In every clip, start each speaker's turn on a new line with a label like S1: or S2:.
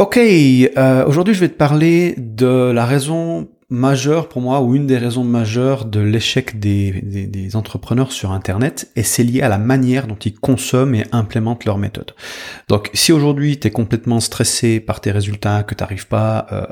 S1: Ok, euh, aujourd'hui je vais te parler de la raison majeure pour moi, ou une des raisons majeures de l'échec des, des, entrepreneurs sur Internet, et c'est lié à la manière dont ils consomment et implémentent leurs méthodes. Donc si aujourd'hui tu es complètement stressé par tes résultats, que tu n'arrives pas euh,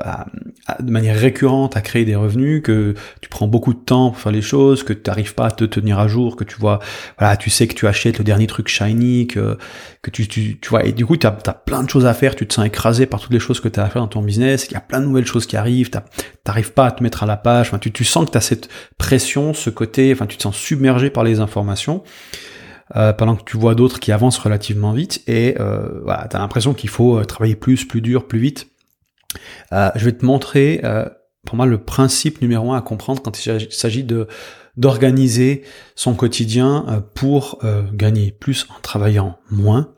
S1: de manière récurrente à créer des revenus, que tu prends beaucoup de temps pour faire les choses, que tu n'arrives pas à te tenir à jour, que tu vois, voilà, tu sais que tu achètes le dernier truc shiny, que, que tu, tu, tu vois, et du coup tu as, plein de choses à faire, tu te sens écrasé par toutes les choses que tu as à faire dans ton business, il y a plein de nouvelles choses qui arrivent, t'arrives pas te mettre à la page, enfin, tu, tu sens que tu as cette pression, ce côté, enfin tu te sens submergé par les informations, euh, pendant que tu vois d'autres qui avancent relativement vite, et euh, tu as l'impression qu'il faut euh, travailler plus, plus dur, plus vite. Je vais te montrer, pour moi, le principe numéro un à comprendre quand il s'agit de d'organiser son quotidien pour gagner plus en travaillant moins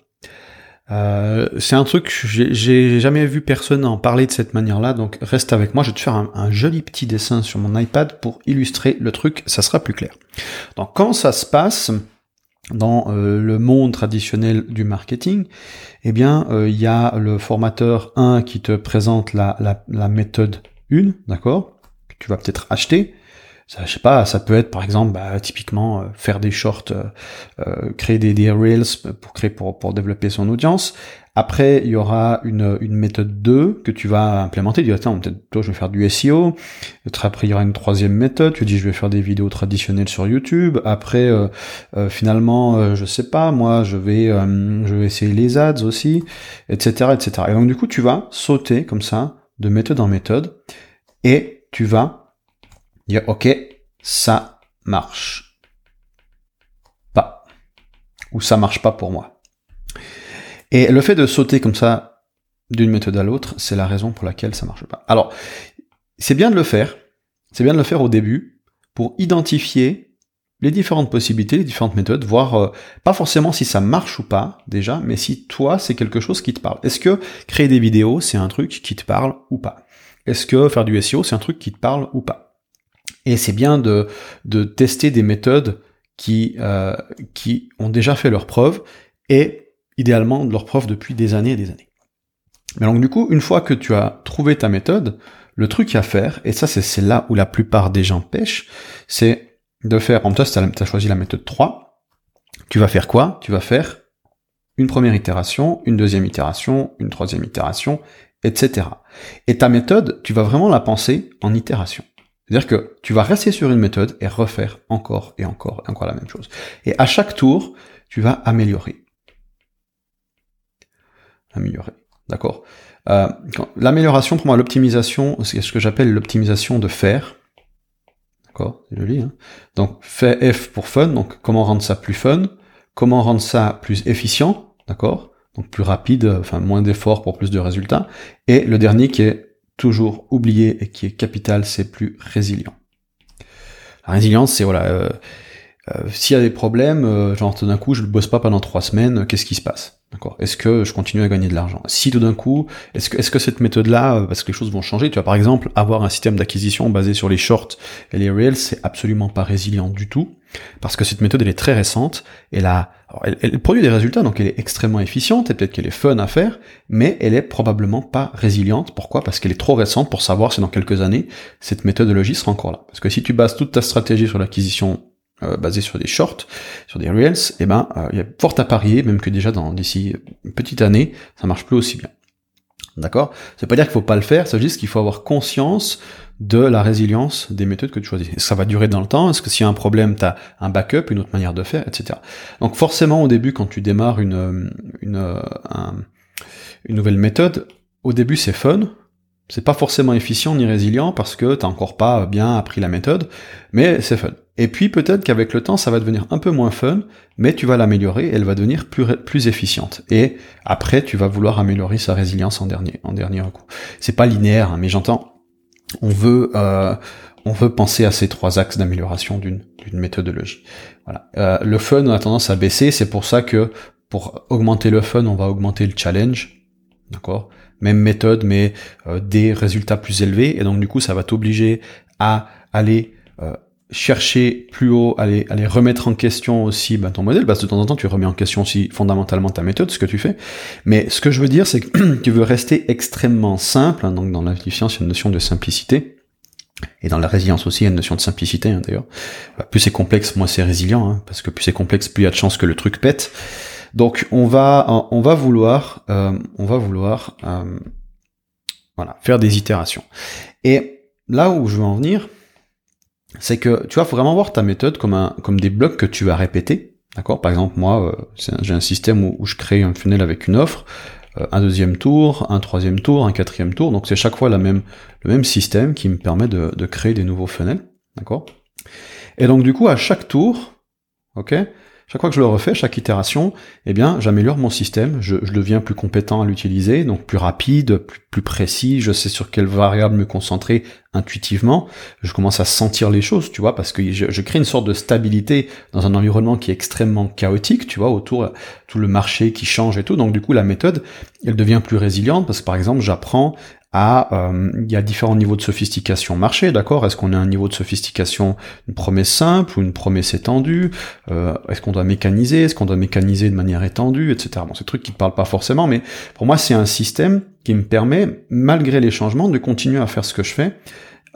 S1: euh, c'est un truc, j'ai jamais vu personne en parler de cette manière-là, donc reste avec moi, je vais te faire un, joli petit dessin sur mon iPad pour illustrer le truc, ça sera plus clair. Donc quand ça se passe dans euh, le monde traditionnel du marketing, eh bien euh, il y a le formateur 1 qui te présente la, la, méthode 1, d'accord, que tu vas peut-être acheter, ça, je sais pas, ça peut être par exemple, bah, typiquement, euh, faire des shorts, euh, euh, créer des, des, reels pour créer pour, pour développer son audience. Après, il y aura une, une méthode 2 que tu vas implémenter. Tu dis, attends, peut-être toi, je vais faire du SEO. Après, il y aura une troisième méthode. Tu dis, je vais faire des vidéos traditionnelles sur YouTube. Après, finalement, je sais pas, moi, je vais, je vais essayer les ads aussi, etc., etc. Et donc, du coup, tu vas sauter comme ça, de méthode en méthode, et tu vas dire ok, ça marche pas. Ou ça marche pas pour moi. Et le fait de sauter comme ça d'une méthode à l'autre, c'est la raison pour laquelle ça marche pas. Alors, c'est bien de le faire. C'est bien de le faire au début pour identifier les différentes possibilités, les différentes méthodes, voir euh, pas forcément si ça marche ou pas déjà, mais si toi c'est quelque chose qui te parle. Est-ce que créer des vidéos c'est un truc qui te parle ou pas? Est-ce que faire du SEO c'est un truc qui te parle ou pas? Et c'est bien de, de tester des méthodes qui, euh, qui ont déjà fait leurs preuves et idéalement de leurs preuves depuis des années et des années. Mais donc du coup, une fois que tu as trouvé ta méthode, le truc à faire, et ça c'est là où la plupart des gens pêchent, c'est de faire, en toi tu as choisi la méthode 3, tu vas faire quoi? Tu vas faire une première itération, une deuxième itération, une troisième itération, etc. Et ta méthode, tu vas vraiment la penser en itération. C'est-à-dire que tu vas rester sur une méthode et refaire encore et encore et encore la même chose. Et à chaque tour, tu vas améliorer. Améliorer. D'accord euh, L'amélioration, pour moi, l'optimisation, c'est ce que j'appelle l'optimisation de faire. D'accord? C'est joli. Hein? Donc, fait F pour fun. Donc, comment rendre ça plus fun? Comment rendre ça plus efficient? D'accord? Donc, plus rapide, enfin, moins d'efforts pour plus de résultats. Et le dernier qui est toujours oublié et qui est capital, c'est plus résilient. La résilience, c'est voilà, euh, euh, s'il y a des problèmes, euh, genre tout d'un coup je ne bosse pas pendant trois semaines, qu'est-ce qui se passe? D'accord? Est-ce que je continue à gagner de l'argent? Si tout d'un coup, est-ce que, est-ce que cette méthode-là, parce que les choses vont changer, tu vas par exemple avoir un système d'acquisition basé sur les shorts et les reels, c'est absolument pas résilient du tout, parce que cette méthode elle est très récente, et elle, produit des résultats, donc elle est extrêmement efficiente, et peut-être qu'elle est fun à faire, mais elle est probablement pas résiliente. Pourquoi? Parce qu'elle est trop récente pour savoir si dans quelques années, cette méthodologie sera encore là. Parce que si tu bases toute ta stratégie sur l'acquisition euh, basé sur des shorts, sur des reels, eh ben euh, il y a fort à parier, même que déjà dans d'ici une petite année, ça marche plus aussi bien. D'accord? Veut pas dire qu'il faut pas le faire, ça veut juste qu'il faut avoir conscience de la résilience des méthodes que tu choisis. Ça va durer dans le temps, est-ce que s'il y a un problème, tu as un backup, une autre manière de faire, etc. Donc forcément au début, quand tu démarres une, une, une nouvelle méthode, au début c'est fun, c'est pas forcément efficient ni résilient parce que t'as encore pas bien appris la méthode, mais c'est fun. Et puis peut-être qu'avec le temps, ça va devenir un peu moins fun, mais tu vas l'améliorer, elle va devenir plus, plus efficiente. Et après, tu vas vouloir améliorer sa résilience en dernier, en dernier recours. C'est pas linéaire, hein, mais j'entends. On veut, euh, on veut penser à ces trois axes d'amélioration d'une, méthodologie. Voilà. Euh, le fun a tendance à baisser, c'est pour ça que pour augmenter le fun, on va augmenter le challenge. D'accord? Même méthode, mais euh, des résultats plus élevés. Et donc du coup, ça va t'obliger à aller euh, chercher plus haut, aller, aller remettre en question aussi bah, ton modèle, parce que de temps en temps tu remets en question aussi fondamentalement ta méthode, ce que tu fais. Mais ce que je veux dire, c'est que tu veux rester extrêmement simple, hein, donc dans la il y a une notion de simplicité. Et dans la résilience aussi, il y a une notion de simplicité hein, d'ailleurs. Bah, plus c'est complexe, moins c'est résilient, hein, parce que plus c'est complexe, plus il y a de chances que le truc pète. Donc on va, on va vouloir, euh, on va vouloir, euh, voilà, faire des itérations. Et là où je veux en venir, c'est que tu faut vraiment voir ta méthode comme un, comme des blocs que tu vas répéter. D'accord? Par exemple, moi, euh, j'ai un système où, je crée un funnel avec une offre, euh, un deuxième tour, un troisième tour, un quatrième tour. Donc c'est chaque fois la même, le même système qui me permet de, de créer des nouveaux funnels. D'accord? Et donc du coup, à chaque tour, ok? Chaque fois que je le refais, chaque itération, eh bien, j'améliore mon système, je, deviens plus compétent à l'utiliser, donc plus rapide, plus, précis, je sais sur quelle variable me concentrer intuitivement, je commence à sentir les choses, tu vois, parce que je, crée une sorte de stabilité dans un environnement qui est extrêmement chaotique, tu vois, autour tout le marché qui change et tout, donc du coup la méthode, elle devient plus résiliente, parce que par exemple, j'apprends à, euh, il y a différents niveaux de sophistication marché, d'accord? Est-ce qu'on a un niveau de sophistication, une promesse simple ou une promesse étendue? Euh, Est-ce qu'on doit mécaniser? Est-ce qu'on doit mécaniser de manière étendue, etc. Bon, c'est trucs qui ne parlent pas forcément, mais pour moi, c'est un système qui me permet, malgré les changements, de continuer à faire ce que je fais.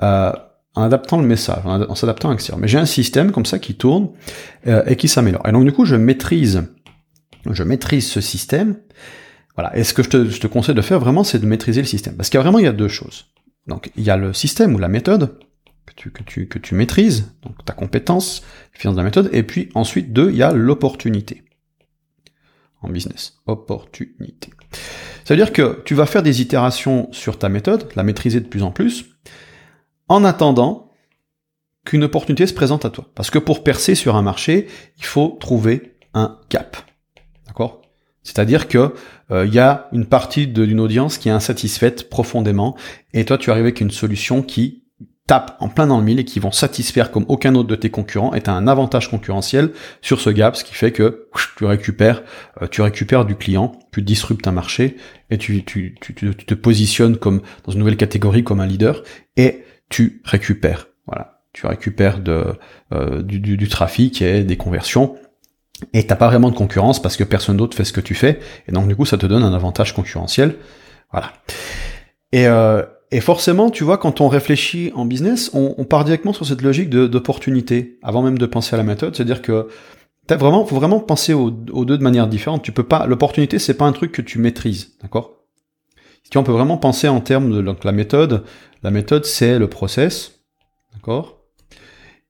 S1: Euh, en adaptant le message, en s'adaptant à Mais j'ai un système comme ça qui tourne euh, et qui s'améliore. Et donc du coup, je maîtrise, je maîtrise ce système voilà. Et ce que je te, conseille de faire vraiment, c'est de maîtriser le système. Parce qu'il y a vraiment, il y a deux choses. Donc, il y a le système ou la méthode que tu, que tu, que tu maîtrises, donc ta compétence, l'efficience de la méthode, et puis ensuite, deux, il y a l'opportunité. En business. Opportunité. Ça veut dire que tu vas faire des itérations sur ta méthode, la maîtriser de plus en plus, en attendant qu'une opportunité se présente à toi. Parce que pour percer sur un marché, il faut trouver un cap. D'accord? C'est-à-dire que il euh, y a une partie d'une audience qui est insatisfaite profondément, et toi tu arrives avec une solution qui tape en plein dans le mille et qui vont satisfaire comme aucun autre de tes concurrents, et tu un avantage concurrentiel sur ce gap, ce qui fait que tu récupères, euh, tu récupères du client, tu disruptes un marché, et tu, te positionnes comme dans une nouvelle catégorie comme un leader, et tu récupères. Voilà, tu récupères euh, du trafic et des conversions et t'as pas vraiment de concurrence parce que personne d'autre fait ce que tu fais, et donc du coup ça te donne un avantage concurrentiel. Voilà. Et, euh, et forcément, tu vois, quand on réfléchit en business, on, on part directement sur cette logique d'opportunité, avant même de penser à la méthode, c'est-à-dire que t'as vraiment, faut vraiment penser aux, deux de manière différente. Tu peux pas, l'opportunité, c'est pas un truc que tu maîtrises, d'accord? Si on peut vraiment penser en termes de donc, la méthode, la méthode c'est le process, d'accord?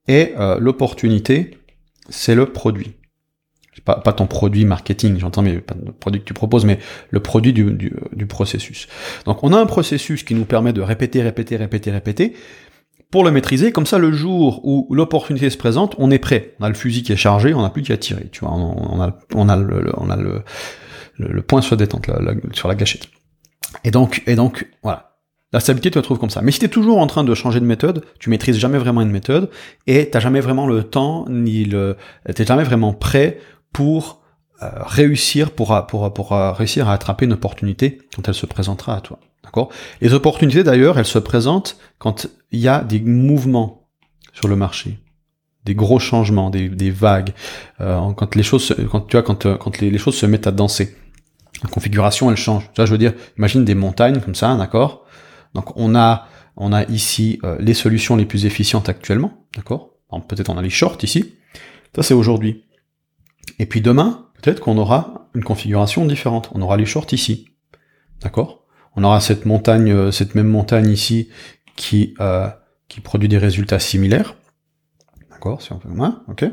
S1: Et euh, l'opportunité, c'est le produit pas, pas ton produit marketing, j'entends, mais pas le produit que tu proposes, mais le produit du, du, du, processus. Donc on a un processus qui nous permet de répéter, répéter, répéter, répéter, pour le maîtriser, comme ça le jour où l'opportunité se présente, on est prêt. On a le fusil qui est chargé, on n'a plus qu'à tirer, tu vois, on, a, on a le, on a le, le, point sur la détente, sur la gâchette. Et donc, et donc, voilà. La stabilité, tu la comme ça. Mais si tu es toujours en train de changer de méthode, tu maîtrises jamais vraiment une méthode, et t'as jamais vraiment le temps, ni le, t'es jamais vraiment prêt pour euh, réussir, pour, pour, pour réussir à attraper une opportunité quand elle se présentera à toi. D'accord? Les opportunités d'ailleurs, elles se présentent quand il y a des mouvements sur le marché, des gros changements, des, des vagues, euh, quand les choses, quand tu vois, quand, euh, quand les, choses se mettent à danser. La configuration, elle change. Ça, je veux dire, imagine des montagnes comme ça, d'accord? Donc on a, on a ici les solutions les plus efficientes actuellement, d'accord? Peut-être on a les shorts ici. Ça c'est aujourd'hui. Et puis demain, peut-être qu'on aura une configuration différente. On aura les shorts ici. D'accord? On aura cette montagne, euh, cette même montagne ici qui, euh, qui produit des résultats similaires. D'accord? Si on fait moins, ok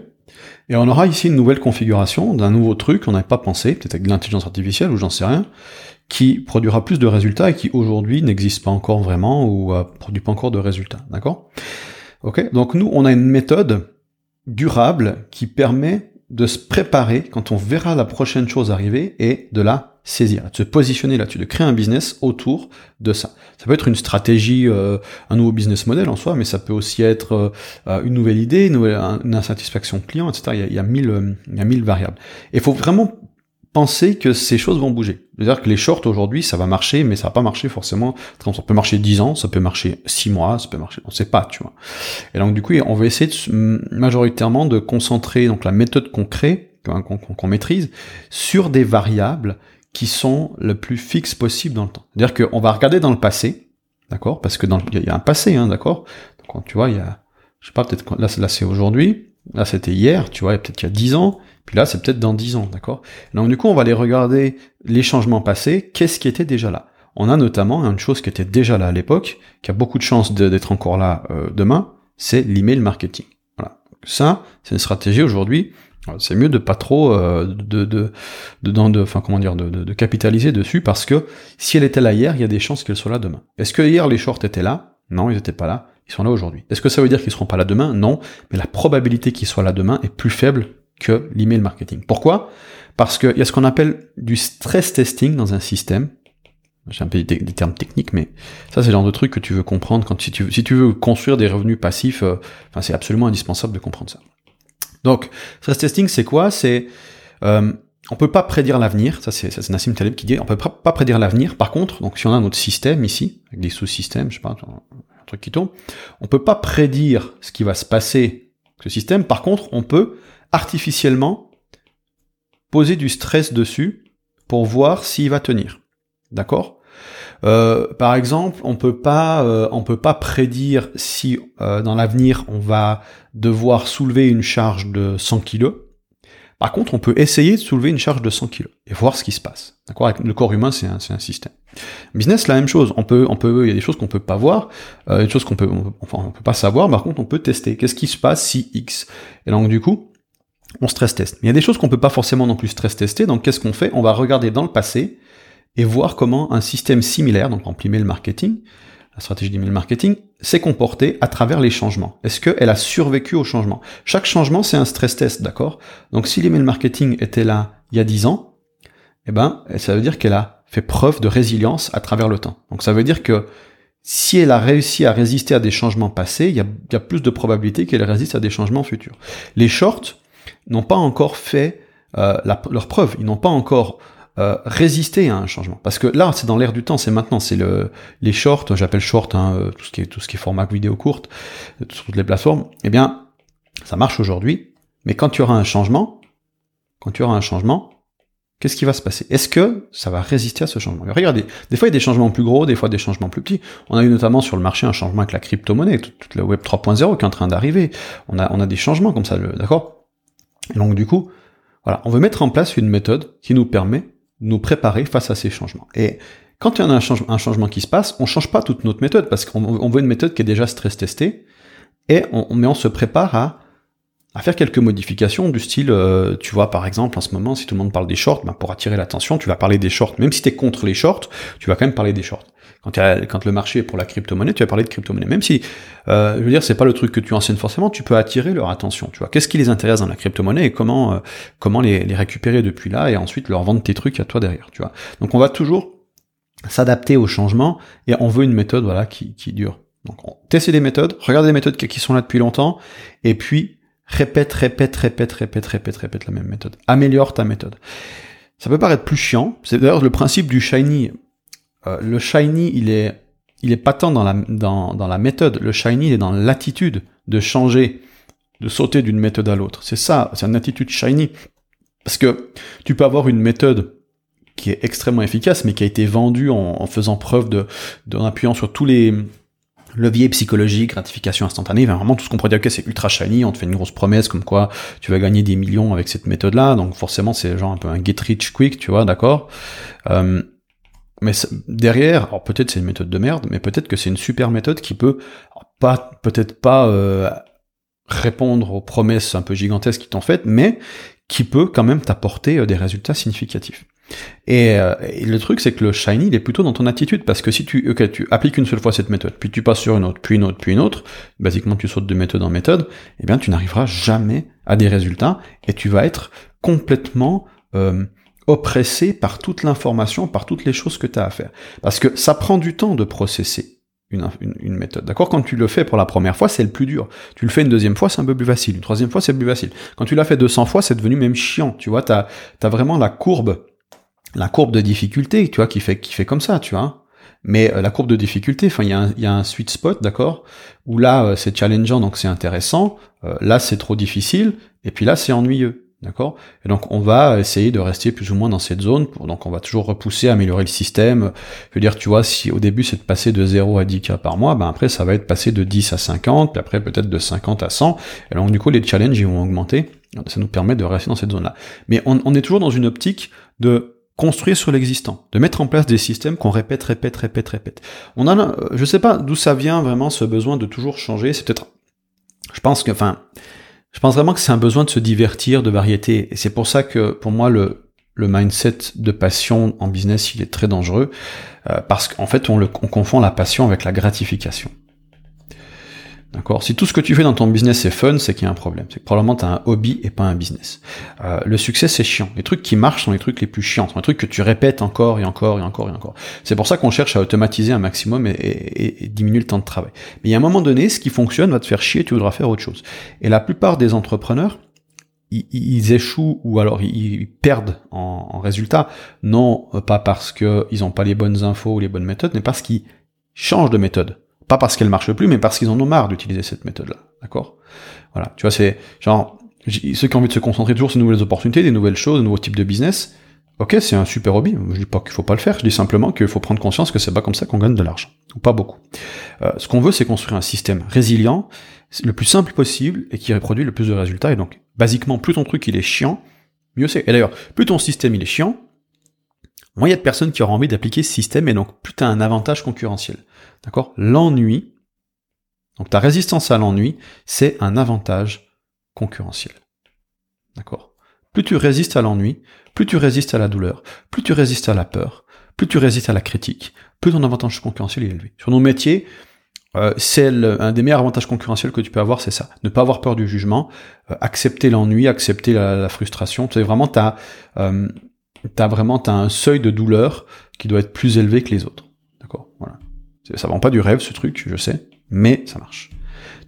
S1: Et on aura ici une nouvelle configuration d'un nouveau truc qu'on n'avait pas pensé, peut-être avec de l'intelligence artificielle ou j'en sais rien, qui produira plus de résultats et qui aujourd'hui n'existe pas encore vraiment ou euh, produit pas encore de résultats. D'accord? Ok? Donc nous, on a une méthode durable qui permet de se préparer quand on verra la prochaine chose arriver et de la saisir, de se positionner là-dessus, de créer un business autour de ça. Ça peut être une stratégie, euh, un nouveau business model en soi, mais ça peut aussi être euh, une nouvelle idée, une, nouvelle, une insatisfaction client, etc. Il y a, mille, il y a mille variables. Et il faut vraiment penser que ces choses vont bouger. C'est-à-dire que les shorts aujourd'hui, ça va marcher, mais ça va pas marcher forcément. Ça peut marcher 10 ans, ça peut marcher 6 mois, ça peut marcher, on sait pas, tu vois. Et donc du coup, on va essayer de, majoritairement de concentrer donc la méthode qu'on crée, qu'on maîtrise, sur des variables qui sont le plus fixes possible dans le temps. C'est-à-dire qu'on va regarder dans le passé, d'accord? Parce que dans il y a un passé, hein, d'accord? Donc tu vois, il y a, je sais pas, peut-être là, là c'est aujourd'hui, là c'était hier, tu vois, peut-être il y a 10 ans, puis là, c'est peut-être dans 10 ans, d'accord? Donc du coup, on va aller regarder les changements passés, qu'est-ce qui était déjà là? On a notamment une chose qui était déjà là à l'époque, qui a beaucoup de chances d'être encore là euh, demain, c'est l'email marketing. Voilà. Ça, c'est une stratégie aujourd'hui. C'est mieux de pas trop euh, de de de enfin comment dire de, de, capitaliser dessus parce que si elle était là hier, il y a des chances qu'elle soit là demain. Est-ce que hier les shorts étaient là? Non, ils étaient pas là. Ils sont là aujourd'hui. Est-ce que ça veut dire qu'ils seront pas là demain? Non, mais la probabilité qu'ils soient là demain est plus faible que l'email marketing. Pourquoi? Parce qu'il y a ce qu'on appelle du stress testing dans un système. J'ai un peu des, termes techniques, mais ça c'est le genre de truc que tu veux comprendre quand si tu, veux construire des revenus passifs, euh, c'est absolument indispensable de comprendre ça. Donc, stress testing, c'est quoi? C'est euh, on peut pas prédire l'avenir, ça c'est Nassim Taleb qui dit, on peut pas prédire l'avenir. Par contre, donc si on a notre système ici, avec des sous-systèmes, je sais pas, un truc on peut pas prédire ce qui va se passer avec ce système. Par contre, on peut artificiellement poser du stress dessus pour voir s'il va tenir. D'accord? Euh, par exemple, on peut pas, euh, peut pas prédire si euh, dans l'avenir on va devoir soulever une charge de 100 kg. Par contre, on peut essayer de soulever une charge de 100 kg et voir ce qui se passe. D'accord? Le corps humain, c'est un, système. Business, la même chose. On peut, on peut, il y a des choses qu'on peut pas voir, des choses qu'on peut, enfin, on peut pas savoir. Par contre, on peut tester. Qu'est-ce qui se passe si X? Et donc, du coup, on stress teste. Mais il y a des choses qu'on peut pas forcément non plus stress tester, donc qu'est-ce qu'on fait? On va regarder dans le passé et voir comment un système similaire, donc en email marketing, la stratégie d'email marketing, s'est comporté à travers les changements. Est-ce qu'elle a survécu au changement? Chaque changement, c'est un stress test, d'accord? Donc si l'email marketing était là il y a 10 ans, eh ben, ça veut dire qu'elle a fait preuve de résilience à travers le temps. Donc ça veut dire que si elle a réussi à résister à des changements passés, il y a, il y a plus de probabilité qu'elle résiste à des changements futurs. Les shorts, n'ont pas encore fait euh, leur preuve, ils n'ont pas encore euh, résisté à un changement. Parce que là, c'est dans l'air du temps, c'est maintenant, c'est le les shorts, j'appelle short hein, euh, tout ce qui est tout ce qui est format vidéo courte sur toutes les plateformes. Eh bien, ça marche aujourd'hui, mais quand tu auras un changement, quand tu auras un changement, qu'est-ce qui va se passer? Est-ce que ça va résister à ce changement? Regardez, des fois il y a des changements plus gros, des fois des changements plus petits. On a eu notamment sur le marché un changement avec la crypto-monnaie, toute, toute la web 3.0 qui est en train d'arriver. On a on a des changements comme ça, d'accord? Donc du coup, voilà, on veut mettre en place une méthode qui nous permet nous préparer face à ces changements. Et quand il y a un, changement qui se passe, on change pas toute notre méthode parce qu'on veut une méthode qui est déjà stress testée et on, mais on se prépare à, à faire quelques modifications du style, euh, tu vois, par exemple, en ce moment, si tout le monde parle des shorts, ben pour attirer l'attention, tu vas parler des shorts. Même si tu es contre les shorts, tu vas quand même parler des shorts. Quand, quand le marché est pour la crypto-monnaie, tu vas parler de crypto-monnaie. Même si, euh, je veux dire, c'est pas le truc que tu enseignes forcément, tu peux attirer leur attention. Tu vois, qu'est-ce qui les intéresse dans la crypto-monnaie et comment euh, comment les, les récupérer depuis là et ensuite leur vendre tes trucs à toi derrière. Tu vois. Donc on va toujours s'adapter au changement et on veut une méthode voilà qui, qui dure. Donc on teste des méthodes, regarde des méthodes qui sont là depuis longtemps et puis répète, répète, répète, répète, répète, répète la même méthode. Améliore ta méthode. Ça peut paraître plus chiant. C'est d'ailleurs le principe du shiny. Euh, le shiny, il est, il est pas tant dans la, dans, dans la méthode. Le shiny, il est dans l'attitude de changer, de sauter d'une méthode à l'autre. C'est ça, c'est une attitude shiny. Parce que tu peux avoir une méthode qui est extrêmement efficace, mais qui a été vendue en, en faisant preuve de, en appuyant sur tous les, levier psychologique, gratification instantanée, vraiment tout ce qu'on pourrait dire, ok, c'est ultra shiny, on te fait une grosse promesse comme quoi tu vas gagner des millions avec cette méthode-là, donc forcément c'est genre un peu un get rich quick, tu vois, d'accord euh, Mais derrière, alors peut-être c'est une méthode de merde, mais peut-être que c'est une super méthode qui peut pas, peut-être pas euh, répondre aux promesses un peu gigantesques qui t'ont faites, mais qui peut quand même t'apporter euh, des résultats significatifs. Euh, et, le truc, c'est que le shiny, il est plutôt dans ton attitude, parce que si tu, okay, tu appliques une seule fois cette méthode, puis tu passes sur une autre, puis une autre, puis une autre, basiquement tu sautes de méthode en méthode, eh bien tu n'arriveras jamais à des résultats, et tu vas être complètement euh, oppressé par toute l'information, par toutes les choses que tu as à faire. Parce que ça prend du temps de processer une, une, méthode. D'accord? Quand tu le fais pour la première fois, c'est le plus dur. Tu le fais une deuxième fois, c'est un peu plus facile. Une troisième fois, c'est plus facile. Quand tu l'as fait 200 fois, c'est devenu même chiant. Tu vois, t'as as vraiment la courbe, la courbe de difficulté, tu vois, qui fait qui fait comme ça, tu vois. Mais euh, la courbe de difficulté, enfin, il y, a un, y a un sweet spot, d'accord, où là euh, c'est challengeant, donc c'est intéressant. Euh, là, c'est trop difficile, et puis là, c'est ennuyeux. D'accord? Et donc on va essayer de rester plus ou moins dans cette zone. Donc on va toujours repousser, améliorer le système. Je veux dire, tu vois, si au début c'est de passer de 0 à 10 cas par mois, ben après ça va être passer de 10 à 50, puis après peut-être de 50 à 100. Et donc du coup les challenges ils vont augmenter. Ça nous permet de rester dans cette zone-là. Mais on, on est toujours dans une optique de construire sur l'existant, de mettre en place des systèmes qu'on répète, répète, répète, répète. On a, je sais pas d'où ça vient vraiment ce besoin de toujours changer. C'est peut-être, je pense que, enfin, je pense vraiment que c'est un besoin de se divertir, de variété. Et c'est pour ça que, pour moi, le, mindset de passion en business, il est très dangereux, euh, parce qu'en fait, on, le, on confond la passion avec la gratification. D'accord Si tout ce que tu fais dans ton business est fun, c'est qu'il y a un problème. C'est que probablement tu as un hobby et pas un business. Euh, le succès, c'est chiant. Les trucs qui marchent sont les trucs les plus chiants. sont les trucs que tu répètes encore et encore et encore et encore. C'est pour ça qu'on cherche à automatiser un maximum et, diminuer le temps de travail. Mais il y a un moment donné, ce qui fonctionne va te faire chier, tu voudras faire autre chose. Et la plupart des entrepreneurs, ils, échouent ou alors ils, perdent en, en, résultat, non pas parce qu'ils n'ont pas les bonnes infos ou les bonnes méthodes, mais parce qu'ils changent de méthode. Pas parce qu'elle marche plus, mais parce qu'ils en ont marre d'utiliser cette méthode-là. D'accord? Voilà. Tu vois, c'est genre ceux qui ont envie de se concentrer toujours sur de nouvelles opportunités, des nouvelles choses, de nouveaux types de business. Ok, c'est un super hobby. Je dis pas qu'il faut pas le faire. Je dis simplement qu'il faut prendre conscience que c'est pas comme ça qu'on gagne de l'argent, ou pas beaucoup. Euh, ce qu'on veut, c'est construire un système résilient, le plus simple possible et qui reproduit le plus de résultats. Et donc, basiquement, plus ton truc il est chiant, mieux c'est. Et d'ailleurs, plus ton système il est chiant, moins il y a de personnes qui auront envie d'appliquer ce système et donc plus tu as un avantage concurrentiel. D'accord? L'ennui, donc ta résistance à l'ennui, c'est un avantage concurrentiel. D'accord? Plus tu résistes à l'ennui, plus tu résistes à la douleur, plus tu résistes à la peur, plus tu résistes à la critique, plus ton avantage concurrentiel est élevé. Sur nos métiers, euh, c'est un des meilleurs avantages concurrentiels que tu peux avoir, c'est ça. Ne pas avoir peur du jugement, euh, accepter l'ennui, accepter la, frustration. Sais, vraiment, t'as, euh, t'as vraiment, t'as un seuil de douleur qui doit être plus élevé que les autres. D'accord? Voilà. Ça vend pas du rêve ce truc, je sais, mais ça marche.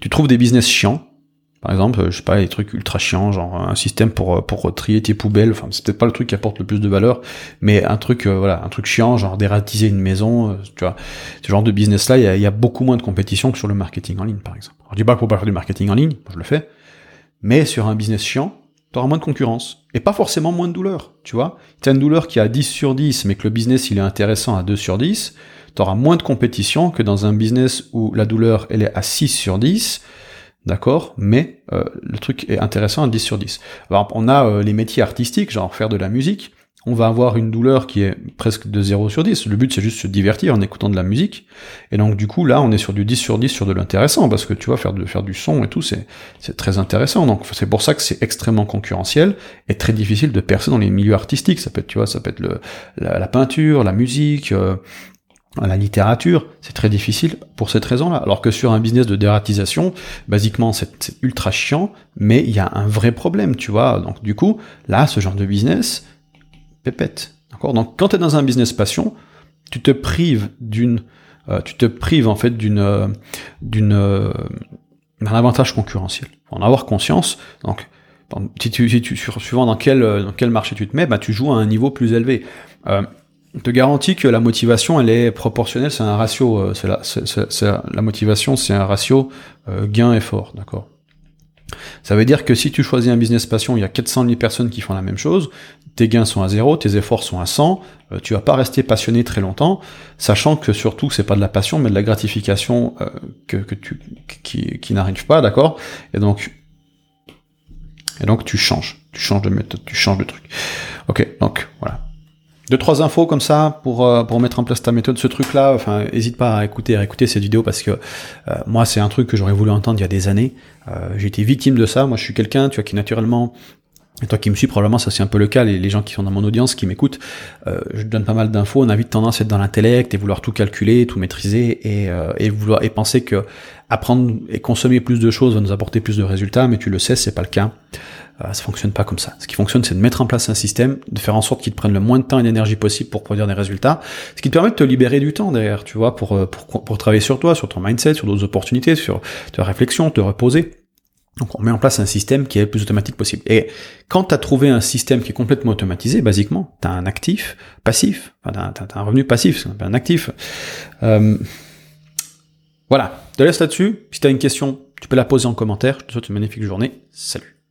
S1: Tu trouves des business chiants, par exemple, je sais pas, des trucs ultra chiants, genre un système pour pour trier tes poubelles. Enfin, c'est peut-être pas le truc qui apporte le plus de valeur, mais un truc, euh, voilà, un truc chiant, genre dératiser une maison. Euh, tu vois, ce genre de business là, il y a, beaucoup moins de compétition que sur le marketing en ligne, par exemple. Alors, je dis pas pas faire du marketing en ligne, je le fais, mais sur un business chiant, tu auras moins de concurrence. Et pas forcément moins de douleur. Tu vois, tu as une douleur qui est à 10 sur 10, mais que le business il est intéressant à 2 sur 10 tu auras moins de compétition que dans un business où la douleur elle est à 6 sur 10, d'accord, mais euh, le truc est intéressant à 10 sur 10. Alors on a euh, les métiers artistiques, genre faire de la musique, on va avoir une douleur qui est presque de 0 sur 10. Le but, c'est juste se divertir en écoutant de la musique. Et donc, du coup, là, on est sur du 10 sur 10 sur de l'intéressant, parce que tu vois, faire, de, faire du son et tout, c'est, c'est très intéressant. Donc, c'est pour ça que c'est extrêmement concurrentiel et très difficile de percer dans les milieux artistiques. Ça peut être, tu vois, ça peut être le, la, peinture, la musique, euh, la littérature, c'est très difficile pour cette raison-là. Alors que sur un business de dératisation, basiquement, c'est ultra chiant, mais il y a un vrai problème, tu vois. Donc du coup, là, ce genre de business, pépette. D'accord? Donc quand tu es dans un business passion, tu te prives d'une euh, tu te prives en fait d'une euh, d'une euh, d'un avantage concurrentiel. En avoir conscience. Donc si tu, si tu suivant dans quel dans quel marché tu te mets, bah tu joues à un niveau plus élevé. Euh, te garantis que la motivation, elle est proportionnelle, c'est un ratio, c'est la, la motivation, c'est un ratio gain-effort, d'accord? Ça veut dire que si tu choisis un business passion, il y a 400 000 personnes qui font la même chose, tes gains sont à zéro, tes efforts sont à 100, euh, tu vas pas rester passionné très longtemps, sachant que surtout c'est pas de la passion, mais de la gratification que, que tu, qui, qui n'arrive pas, d'accord? Et donc, et donc tu changes, tu changes de méthode, tu changes de truc. Ok, donc voilà deux trois infos comme ça pour euh, pour mettre en place ta méthode ce truc là enfin hésite pas à écouter à écouter cette vidéo parce que euh, moi c'est un truc que j'aurais voulu entendre il y a des années. Euh, j'ai été victime de ça. Moi je suis quelqu'un tu vois qui naturellement Et toi qui me suis, probablement ça c'est un peu le cas, les, gens qui sont dans mon audience, qui m'écoutent, euh, je donne pas mal d'infos, on a vite tendance à être dans l'intellect et vouloir tout calculer, tout maîtriser et, euh, et vouloir et penser que apprendre et consommer plus de choses va nous apporter plus de résultats, mais tu le sais, c'est pas le cas. Euh, ça fonctionne pas comme ça. Ce qui fonctionne, c'est de mettre en place un système, de faire en sorte qu'il te prenne le moins de temps et d'énergie possible pour produire des résultats, ce qui te permet de te libérer du temps derrière, tu vois, pour, euh, pour, pour travailler sur toi, sur ton mindset, sur d'autres opportunités, sur ta réflexion, te reposer. Donc on met en place un système qui est le plus automatique possible. Et quand tu as trouvé un système qui est complètement automatisé, basiquement, tu un actif passif, enfin, tu un revenu passif, un actif. Euh, voilà, je te laisse là-dessus. Si tu as une question, tu peux la poser en commentaire. Je te souhaite une magnifique journée. Salut